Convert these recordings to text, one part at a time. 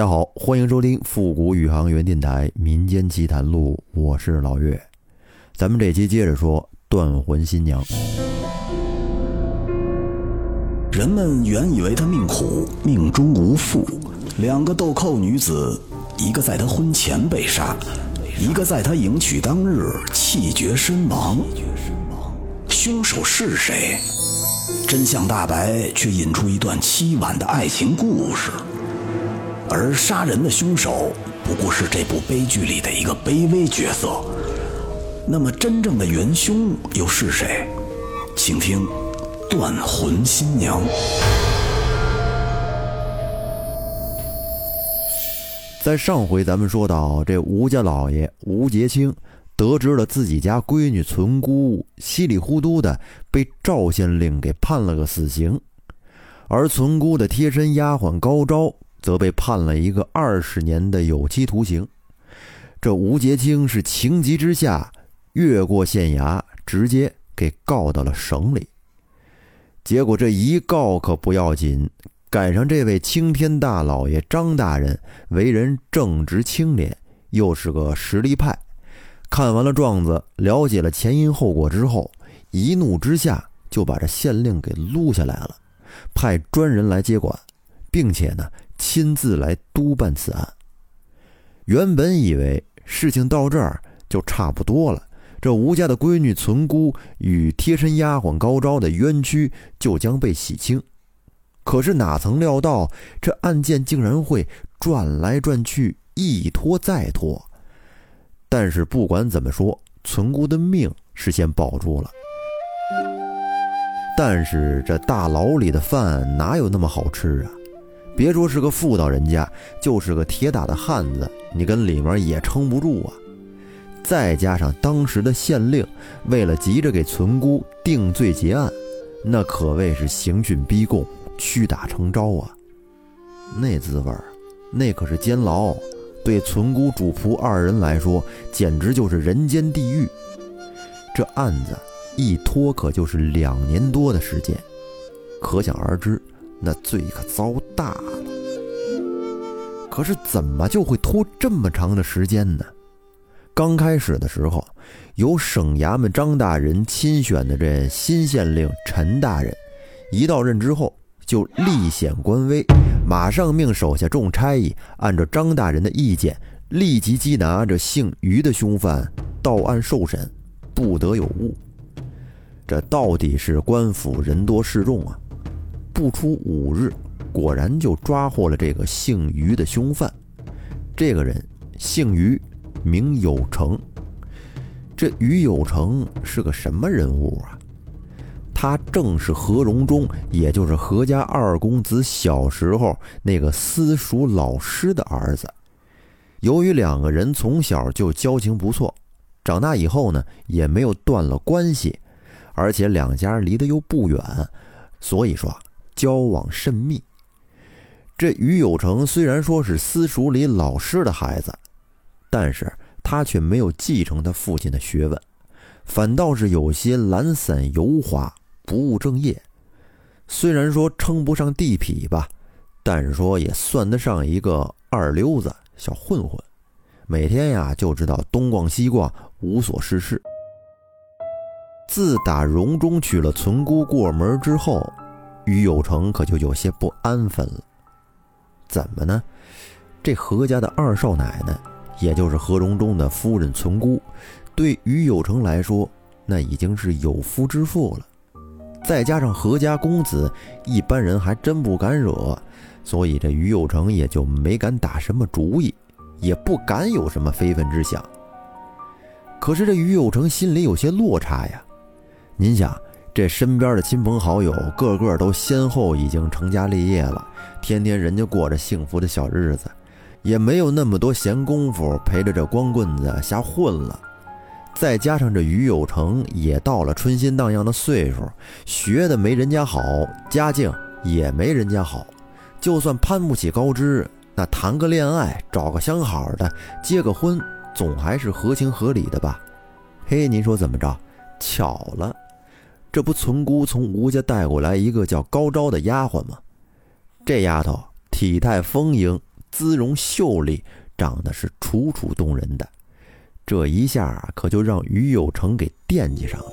大家好，欢迎收听复古宇航员电台《民间奇谈录》，我是老岳。咱们这期接着说断魂新娘。人们原以为她命苦，命中无父。两个豆蔻女子，一个在她婚前被杀，一个在她迎娶当日气绝身亡。凶手是谁？真相大白，却引出一段凄婉的爱情故事。而杀人的凶手不过是这部悲剧里的一个卑微角色。那么，真正的元凶又是谁？请听《断魂新娘》。在上回咱们说到，这吴家老爷吴杰清得知了自己家闺女存姑稀里糊涂的被赵县令给判了个死刑，而存姑的贴身丫鬟高昭。则被判了一个二十年的有期徒刑。这吴杰清是情急之下越过县衙，直接给告到了省里。结果这一告可不要紧，赶上这位青天大老爷张大人为人正直清廉，又是个实力派。看完了状子，了解了前因后果之后，一怒之下就把这县令给撸下来了，派专人来接管，并且呢。亲自来督办此案。原本以为事情到这儿就差不多了，这吴家的闺女存孤与贴身丫鬟高招的冤屈就将被洗清。可是哪曾料到，这案件竟然会转来转去，一拖再拖。但是不管怎么说，存孤的命是先保住了。但是这大牢里的饭哪有那么好吃啊？别说是个妇道人家，就是个铁打的汉子，你跟里面也撑不住啊！再加上当时的县令为了急着给存姑定罪结案，那可谓是刑讯逼供、屈打成招啊！那滋味，那可是监牢，对存姑主仆二人来说，简直就是人间地狱。这案子一拖可就是两年多的时间，可想而知。那罪可遭大了。可是怎么就会拖这么长的时间呢？刚开始的时候，由省衙门张大人亲选的这新县令陈大人，一到任之后就立显官威，马上命手下众差役按照张大人的意见，立即缉拿这姓于的凶犯到案受审，不得有误。这到底是官府人多势众啊！不出五日，果然就抓获了这个姓于的凶犯。这个人姓于，名有成。这于有成是个什么人物啊？他正是何荣忠，也就是何家二公子小时候那个私塾老师的儿子。由于两个人从小就交情不错，长大以后呢，也没有断了关系，而且两家离得又不远，所以说。交往甚密。这于有成虽然说是私塾里老师的孩子，但是他却没有继承他父亲的学问，反倒是有些懒散油滑，不务正业。虽然说称不上地痞吧，但是说也算得上一个二流子小混混，每天呀就知道东逛西逛，无所事事。自打荣中娶了存姑过门之后。于有成可就有些不安分了，怎么呢？这何家的二少奶奶，也就是何荣忠的夫人存姑，对于有成来说，那已经是有夫之妇了。再加上何家公子，一般人还真不敢惹，所以这于有成也就没敢打什么主意，也不敢有什么非分之想。可是这于有成心里有些落差呀，您想。这身边的亲朋好友，个个都先后已经成家立业了，天天人家过着幸福的小日子，也没有那么多闲工夫陪着这光棍子瞎混了。再加上这于有成也到了春心荡漾的岁数，学的没人家好，家境也没人家好，就算攀不起高枝，那谈个恋爱，找个相好的，结个婚，总还是合情合理的吧？嘿，您说怎么着？巧了。这不，存姑从吴家带过来一个叫高昭的丫鬟吗？这丫头体态丰盈，姿容秀丽，长得是楚楚动人的。这一下可就让于有成给惦记上了。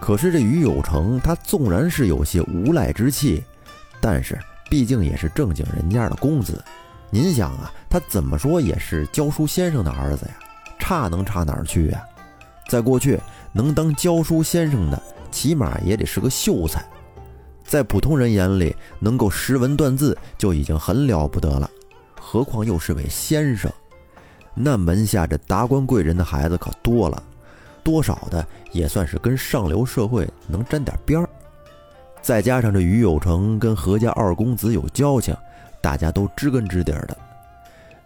可是这于有成，他纵然是有些无赖之气，但是毕竟也是正经人家的公子。您想啊，他怎么说也是教书先生的儿子呀，差能差哪儿去呀？在过去，能当教书先生的，起码也得是个秀才。在普通人眼里，能够识文断字就已经很了不得了，何况又是位先生。那门下这达官贵人的孩子可多了，多少的也算是跟上流社会能沾点边儿。再加上这于有成跟何家二公子有交情，大家都知根知底的。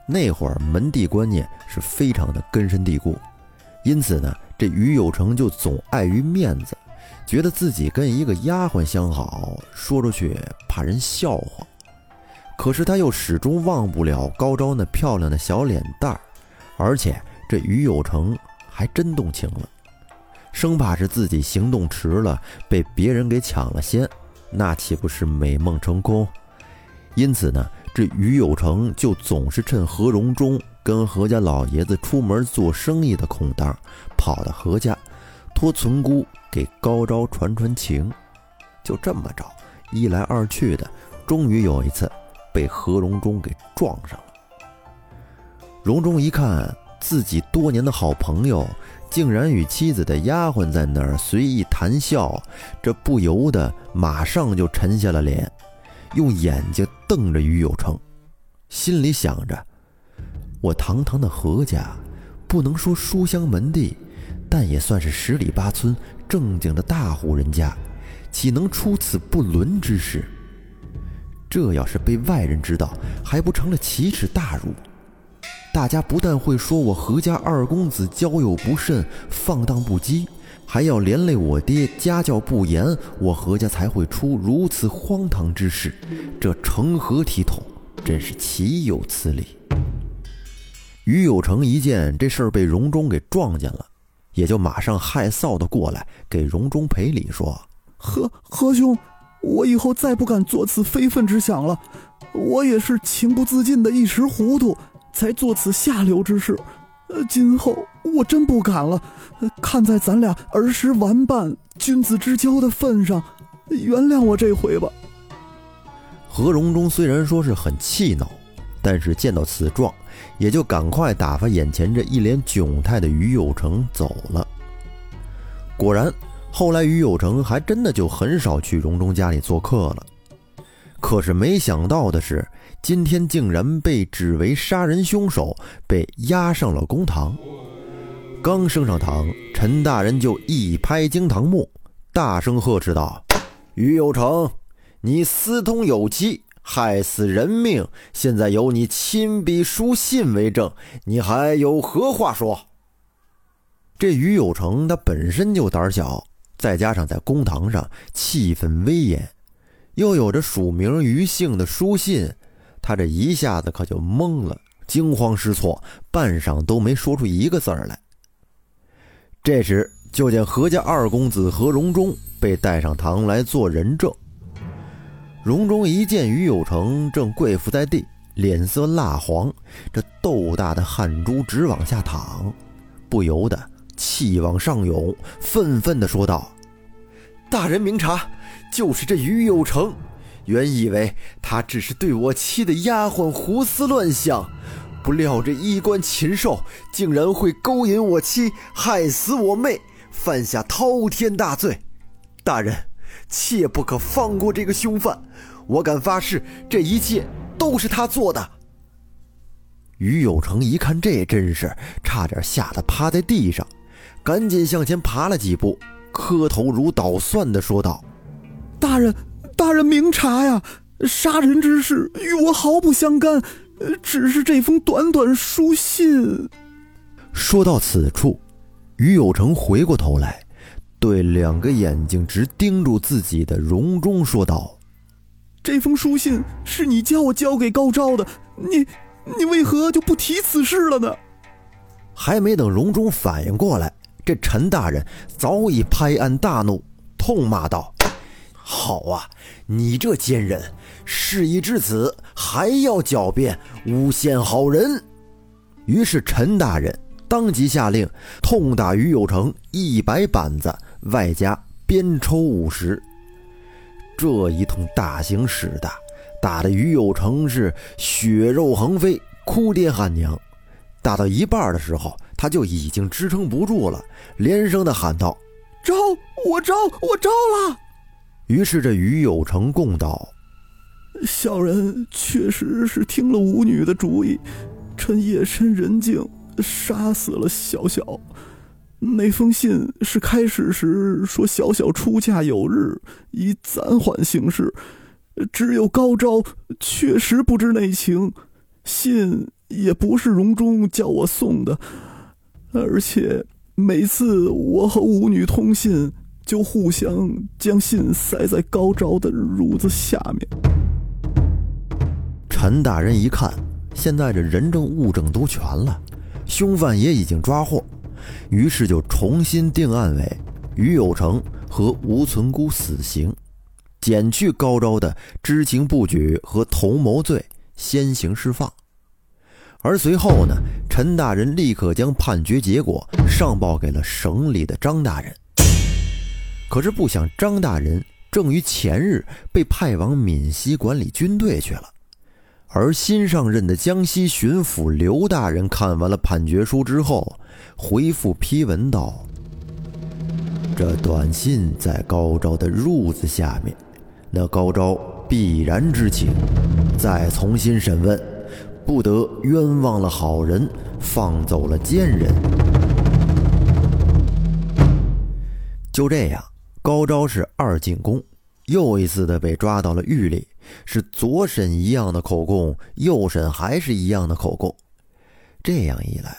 那会儿门第观念是非常的根深蒂固，因此呢，这于有成就总碍于面子，觉得自己跟一个丫鬟相好，说出去怕人笑话。可是他又始终忘不了高昭那漂亮的小脸蛋儿。而且这于有成还真动情了，生怕是自己行动迟了被别人给抢了先，那岂不是美梦成空？因此呢，这于有成就总是趁何荣忠跟何家老爷子出门做生意的空档，跑到何家，托存姑给高招传传情。就这么着，一来二去的，终于有一次被何荣忠给撞上了。荣忠一看自己多年的好朋友，竟然与妻子的丫鬟在那儿随意谈笑，这不由得马上就沉下了脸，用眼睛瞪着于有成，心里想着：我堂堂的何家，不能说书香门第，但也算是十里八村正经的大户人家，岂能出此不伦之事？这要是被外人知道，还不成了奇耻大辱？大家不但会说我何家二公子交友不慎、放荡不羁，还要连累我爹家教不严，我何家才会出如此荒唐之事。这成何体统？真是岂有此理！于有成一见这事儿被荣中给撞见了，也就马上害臊的过来给荣中赔礼，说：“何何兄，我以后再不敢做此非分之想了。我也是情不自禁的一时糊涂。”才做此下流之事，呃，今后我真不敢了。看在咱俩儿时玩伴、君子之交的份上，原谅我这回吧。何荣忠虽然说是很气恼，但是见到此状，也就赶快打发眼前这一脸窘态的于有成走了。果然，后来于有成还真的就很少去荣忠家里做客了。可是没想到的是。今天竟然被指为杀人凶手，被押上了公堂。刚升上堂，陈大人就一拍惊堂木，大声呵斥道：“于有成，你私通有妻，害死人命，现在有你亲笔书信为证，你还有何话说？”这于有成他本身就胆小，再加上在公堂上气氛威严，又有着署名于姓的书信。他这一下子可就懵了，惊慌失措，半晌都没说出一个字儿来。这时，就见何家二公子何荣忠被带上堂来做人证。荣中一见于有成正跪伏在地，脸色蜡黄，这豆大的汗珠直往下淌，不由得气往上涌，愤愤地说道：“大人明察，就是这于有成。”原以为他只是对我妻的丫鬟胡思乱想，不料这衣冠禽兽竟然会勾引我妻，害死我妹，犯下滔天大罪。大人，切不可放过这个凶犯！我敢发誓，这一切都是他做的。于有成一看这阵势，差点吓得趴在地上，赶紧向前爬了几步，磕头如捣蒜的说道：“大人。”大人明察呀，杀人之事与我毫不相干，只是这封短短书信。说到此处，于有成回过头来，对两个眼睛直盯住自己的荣中说道：“这封书信是你叫我交给高昭的，你你为何就不提此事了呢？”还没等荣中反应过来，这陈大人早已拍案大怒，痛骂道。好啊，你这奸人，事已至此，还要狡辩，诬陷好人。于是陈大人当即下令痛打于有成一百板子，外加鞭抽五十。这一通大型使打，打得于有成是血肉横飞，哭爹喊娘。打到一半的时候，他就已经支撑不住了，连声的喊道：“招！我招！我招了！”于是这于有成供道：“小人确实是听了舞女的主意，趁夜深人静杀死了小小。那封信是开始时说小小出嫁有日，以暂缓行事。只有高招确实不知内情，信。”也不是荣中叫我送的，而且每次我和舞女通信，就互相将信塞在高昭的褥子下面。陈大人一看，现在这人证物证都全了，凶犯也已经抓获，于是就重新定案为于有成和吴存孤死刑，减去高招的知情不举和同谋罪，先行释放。而随后呢，陈大人立刻将判决结果上报给了省里的张大人。可是不想，张大人正于前日被派往闽西管理军队去了。而新上任的江西巡抚刘大人看完了判决书之后，回复批文道：“这短信在高昭的褥子下面，那高昭必然知情。再重新审问。”不得冤枉了好人，放走了奸人。就这样，高昭是二进宫，又一次的被抓到了狱里，是左审一样的口供，右审还是一样的口供。这样一来，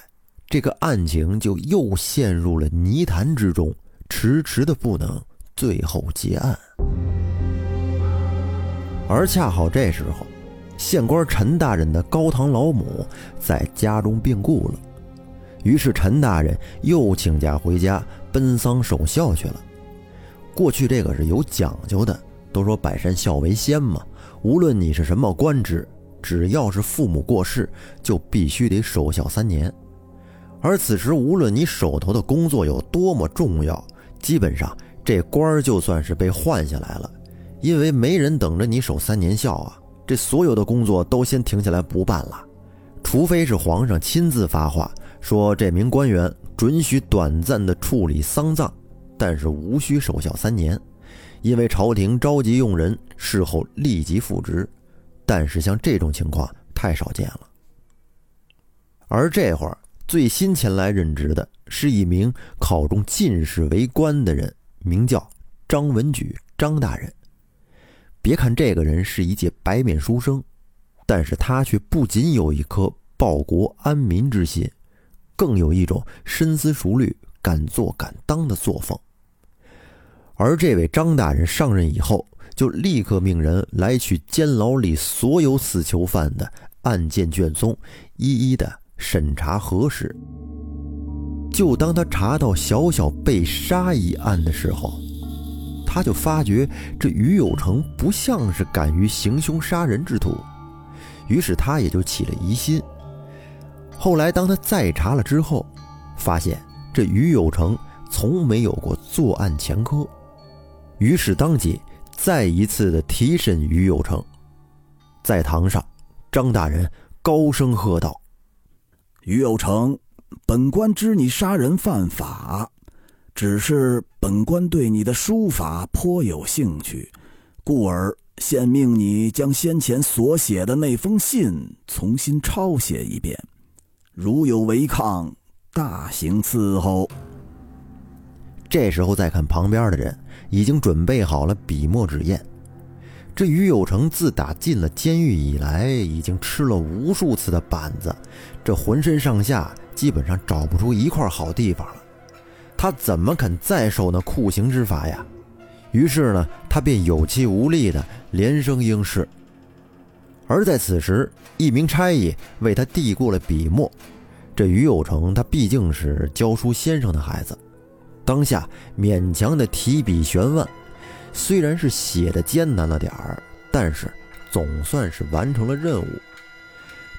这个案情就又陷入了泥潭之中，迟迟的不能最后结案。而恰好这时候。县官陈大人的高堂老母在家中病故了，于是陈大人又请假回家奔丧守孝去了。过去这个是有讲究的，都说百善孝为先嘛。无论你是什么官职，只要是父母过世，就必须得守孝三年。而此时，无论你手头的工作有多么重要，基本上这官儿就算是被换下来了，因为没人等着你守三年孝啊。这所有的工作都先停下来不办了，除非是皇上亲自发话说这名官员准许短暂的处理丧葬，但是无需守孝三年，因为朝廷着急用人，事后立即复职。但是像这种情况太少见了。而这会儿最新前来任职的是一名考中进士为官的人，名叫张文举，张大人。别看这个人是一介白面书生，但是他却不仅有一颗报国安民之心，更有一种深思熟虑、敢做敢当的作风。而这位张大人上任以后，就立刻命人来去监牢里所有死囚犯的案件卷宗，一一的审查核实。就当他查到小小被杀一案的时候。他就发觉这于有成不像是敢于行凶杀人之徒，于是他也就起了疑心。后来当他再查了之后，发现这于有成从没有过作案前科，于是当即再一次的提审于有成。在堂上，张大人高声喝道：“于有成，本官知你杀人犯法。”只是本官对你的书法颇有兴趣，故而现命你将先前所写的那封信重新抄写一遍，如有违抗，大刑伺候。这时候再看旁边的人，已经准备好了笔墨纸砚。这于有成自打进了监狱以来，已经吃了无数次的板子，这浑身上下基本上找不出一块好地方了。他怎么肯再受那酷刑之罚呀？于是呢，他便有气无力的连声应是。而在此时，一名差役为他递过了笔墨。这于有成，他毕竟是教书先生的孩子，当下勉强的提笔悬腕，虽然是写的艰难了点儿，但是总算是完成了任务。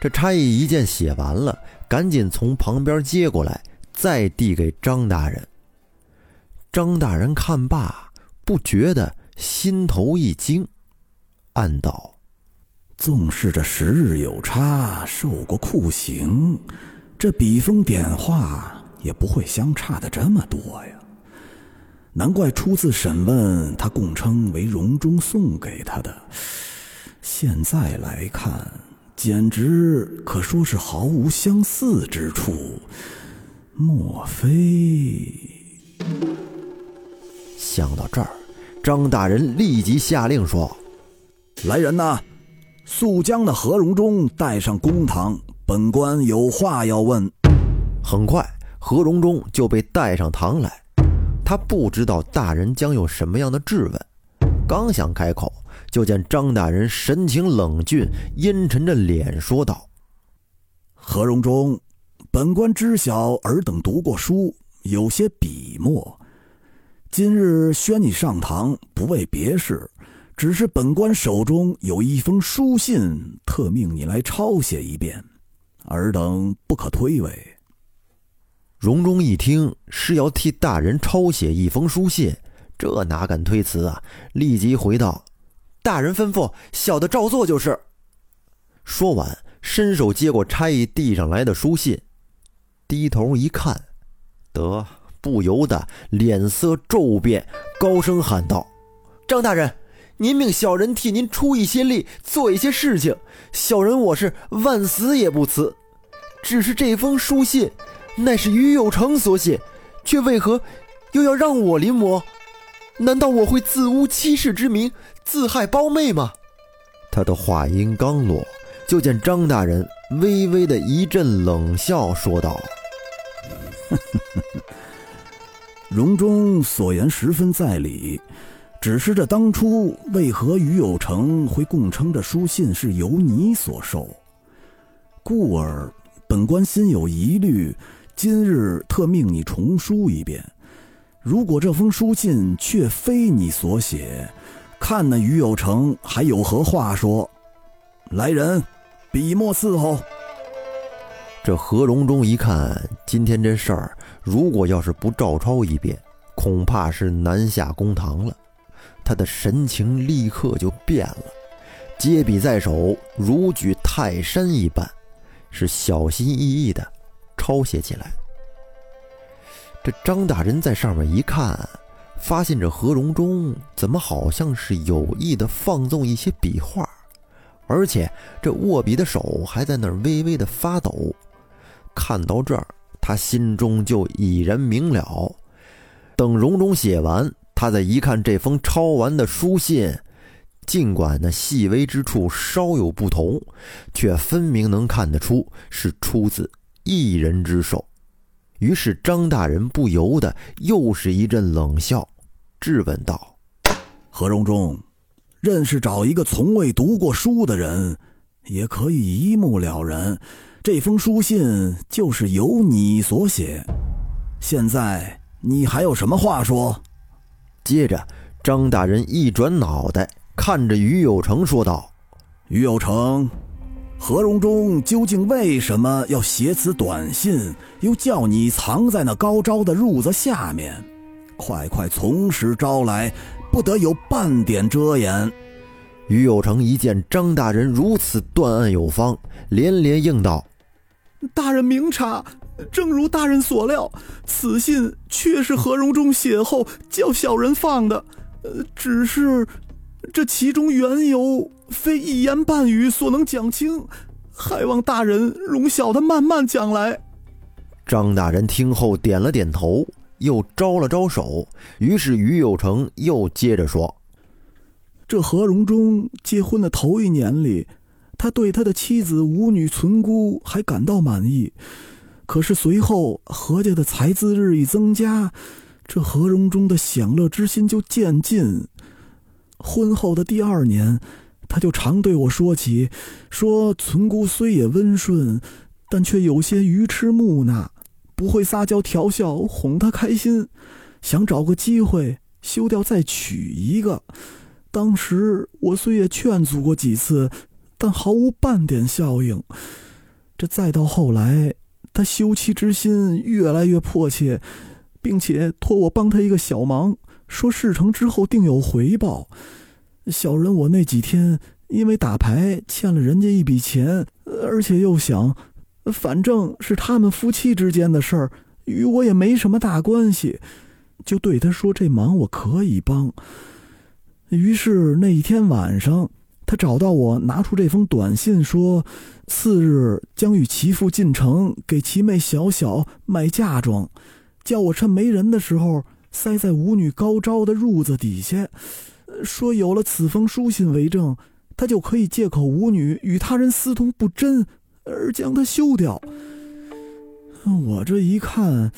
这差役一见写完了，赶紧从旁边接过来，再递给张大人。张大人看罢，不觉得心头一惊，暗道：“纵是这时日有差，受过酷刑，这笔锋点画也不会相差的这么多呀。难怪初次审问他供称为荣中送给他的，现在来看。”简直可说是毫无相似之处。莫非？想到这儿，张大人立即下令说：“来人呐，速将那何荣忠带上公堂，本官有话要问。”很快，何荣忠就被带上堂来。他不知道大人将有什么样的质问，刚想开口。就见张大人神情冷峻，阴沉着脸说道：“何荣忠，本官知晓尔等读过书，有些笔墨。今日宣你上堂，不为别事，只是本官手中有一封书信，特命你来抄写一遍，尔等不可推诿。”荣中一听是要替大人抄写一封书信，这哪敢推辞啊！立即回道。大人吩咐，小的照做就是。说完，伸手接过差役递上来的书信，低头一看，得不由得脸色骤变，高声喊道：“张大人，您命小人替您出一些力，做一些事情，小人我是万死也不辞。只是这封书信，乃是于有成所写，却为何又要让我临摹？难道我会自污妻室之名？”自害胞妹吗？他的话音刚落，就见张大人微微的一阵冷笑，说道：“荣中所言十分在理，只是这当初为何于有成会供称这书信是由你所受？故而本官心有疑虑，今日特命你重书一遍。如果这封书信却非你所写，”看那于有成还有何话说？来人，笔墨伺候。这何荣忠一看，今天这事儿，如果要是不照抄一遍，恐怕是难下公堂了。他的神情立刻就变了，接笔在手，如举泰山一般，是小心翼翼的抄写起来。这张大人在上面一看。发现这何荣忠怎么好像是有意的放纵一些笔画，而且这握笔的手还在那儿微微的发抖。看到这儿，他心中就已然明了。等荣忠写完，他再一看这封抄完的书信，尽管那细微之处稍有不同，却分明能看得出是出自一人之手。于是张大人不由得又是一阵冷笑，质问道：“何荣忠，认识找一个从未读过书的人，也可以一目了然。这封书信就是由你所写。现在你还有什么话说？”接着，张大人一转脑袋，看着于有成说道：“于有成。”何荣忠究竟为什么要写此短信？又叫你藏在那高招的褥子下面？快快从实招来，不得有半点遮掩。于有成一见张大人如此断案有方，连连应道：“大人明察，正如大人所料，此信确是何荣忠写后叫小人放的。呃，只是这其中缘由。”非一言半语所能讲清，还望大人容小的慢慢讲来。张大人听后点了点头，又招了招手。于是于有成又接着说：“这何荣忠结婚的头一年里，他对他的妻子五女存孤还感到满意。可是随后何家的财资日益增加，这何荣忠的享乐之心就渐尽。婚后的第二年。”他就常对我说起，说存姑虽也温顺，但却有些愚痴木讷，不会撒娇调笑哄他开心。想找个机会休掉再娶一个。当时我虽也劝阻过几次，但毫无半点效应。这再到后来，他休妻之心越来越迫切，并且托我帮他一个小忙，说事成之后定有回报。小人我那几天因为打牌欠了人家一笔钱，而且又想，反正是他们夫妻之间的事儿，与我也没什么大关系，就对他说这忙我可以帮。于是那一天晚上，他找到我，拿出这封短信，说次日将与其父进城给其妹小小买嫁妆，叫我趁没人的时候塞在舞女高招的褥子底下，说有了此封书信为证，他就可以借口舞女与他人私通不真而将他休掉。我这一看，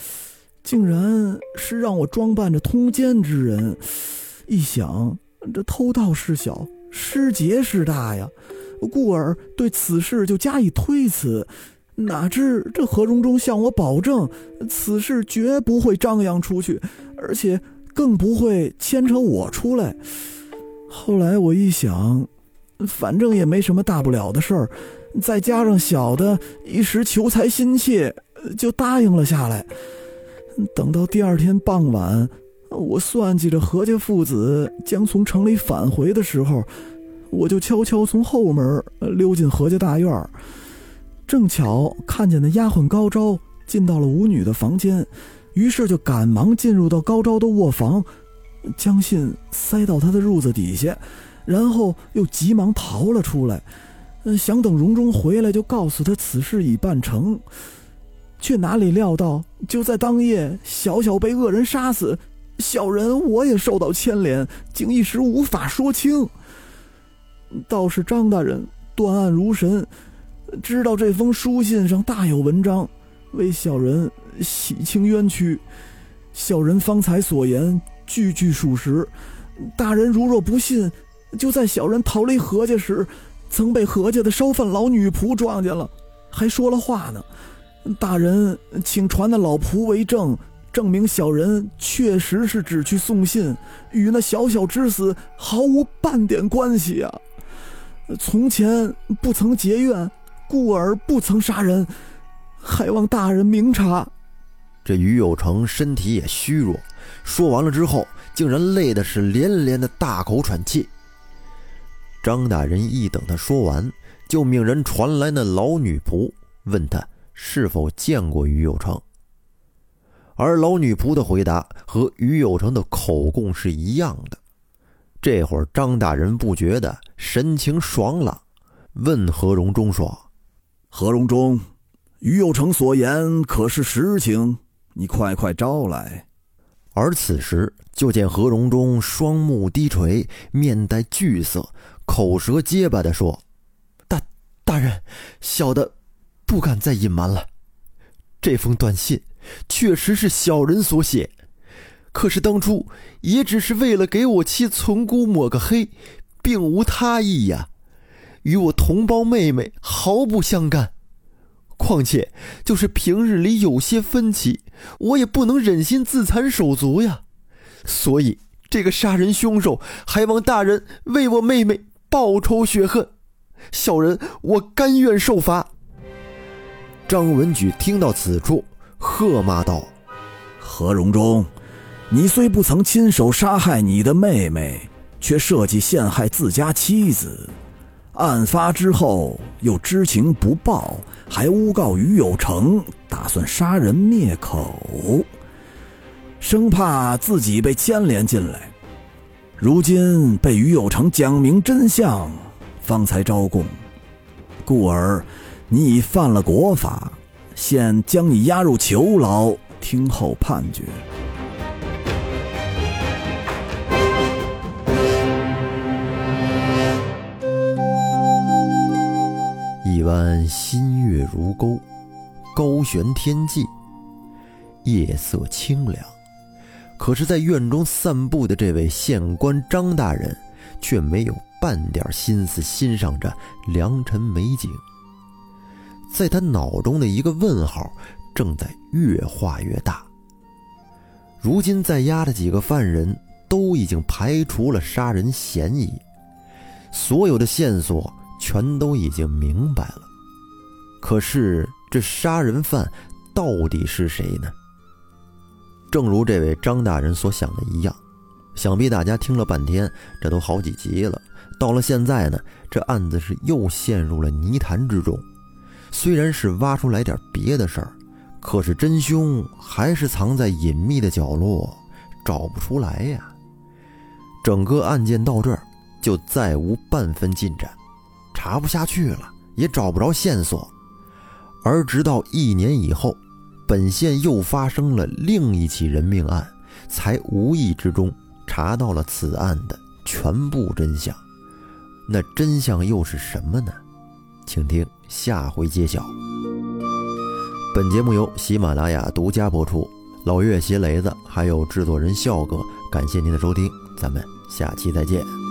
竟然是让我装扮着通奸之人，一想。这偷盗事小，失节事大呀，故而对此事就加以推辞。哪知这何荣忠向我保证，此事绝不会张扬出去，而且更不会牵扯我出来。后来我一想，反正也没什么大不了的事儿，再加上小的一时求财心切，就答应了下来。等到第二天傍晚。我算计着何家父子将从城里返回的时候，我就悄悄从后门溜进何家大院正巧看见那丫鬟高招进到了舞女的房间，于是就赶忙进入到高招的卧房，将信塞到他的褥子底下，然后又急忙逃了出来，想等荣忠回来就告诉他此事已办成，却哪里料到就在当夜，小小被恶人杀死。小人我也受到牵连，竟一时无法说清。倒是张大人断案如神，知道这封书信上大有文章，为小人洗清冤屈。小人方才所言句句属实。大人如若不信，就在小人逃离何家时，曾被何家的烧饭老女仆撞见了，还说了话呢。大人请传那老仆为证。证明小人确实是只去送信，与那小小之死毫无半点关系啊！从前不曾结怨，故而不曾杀人，还望大人明察。这于有成身体也虚弱，说完了之后，竟然累的是连连的大口喘气。张大人一等他说完，就命人传来那老女仆，问他是否见过于有成。而老女仆的回答和于有成的口供是一样的。这会儿，张大人不觉得神情爽朗，问何荣忠说：“何荣忠，于有成所言可是实情？你快快招来。”而此时，就见何荣忠双目低垂，面带惧色，口舌结巴地说：“大大人，小的不敢再隐瞒了。这封短信。”确实是小人所写，可是当初也只是为了给我妻存姑抹个黑，并无他意呀，与我同胞妹妹毫不相干。况且就是平日里有些分歧，我也不能忍心自残手足呀。所以这个杀人凶手还望大人为我妹妹报仇雪恨，小人我甘愿受罚。张文举听到此处。喝骂道：“何荣忠，你虽不曾亲手杀害你的妹妹，却设计陷害自家妻子。案发之后又知情不报，还诬告于有成打算杀人灭口，生怕自己被牵连进来。如今被于有成讲明真相，方才招供，故而你已犯了国法。”现将你押入囚牢，听候判决。新月如钩，高悬天际，夜色清凉。可是，在院中散步的这位县官张大人，却没有半点心思欣赏着良辰美景。在他脑中的一个问号正在越画越大。如今在押的几个犯人都已经排除了杀人嫌疑，所有的线索全都已经明白了。可是这杀人犯到底是谁呢？正如这位张大人所想的一样，想必大家听了半天，这都好几集了，到了现在呢，这案子是又陷入了泥潭之中。虽然是挖出来点别的事儿，可是真凶还是藏在隐秘的角落，找不出来呀。整个案件到这儿就再无半分进展，查不下去了，也找不着线索。而直到一年以后，本县又发生了另一起人命案，才无意之中查到了此案的全部真相。那真相又是什么呢？请听下回揭晓。本节目由喜马拉雅独家播出，老岳、鞋雷子还有制作人笑哥，感谢您的收听，咱们下期再见。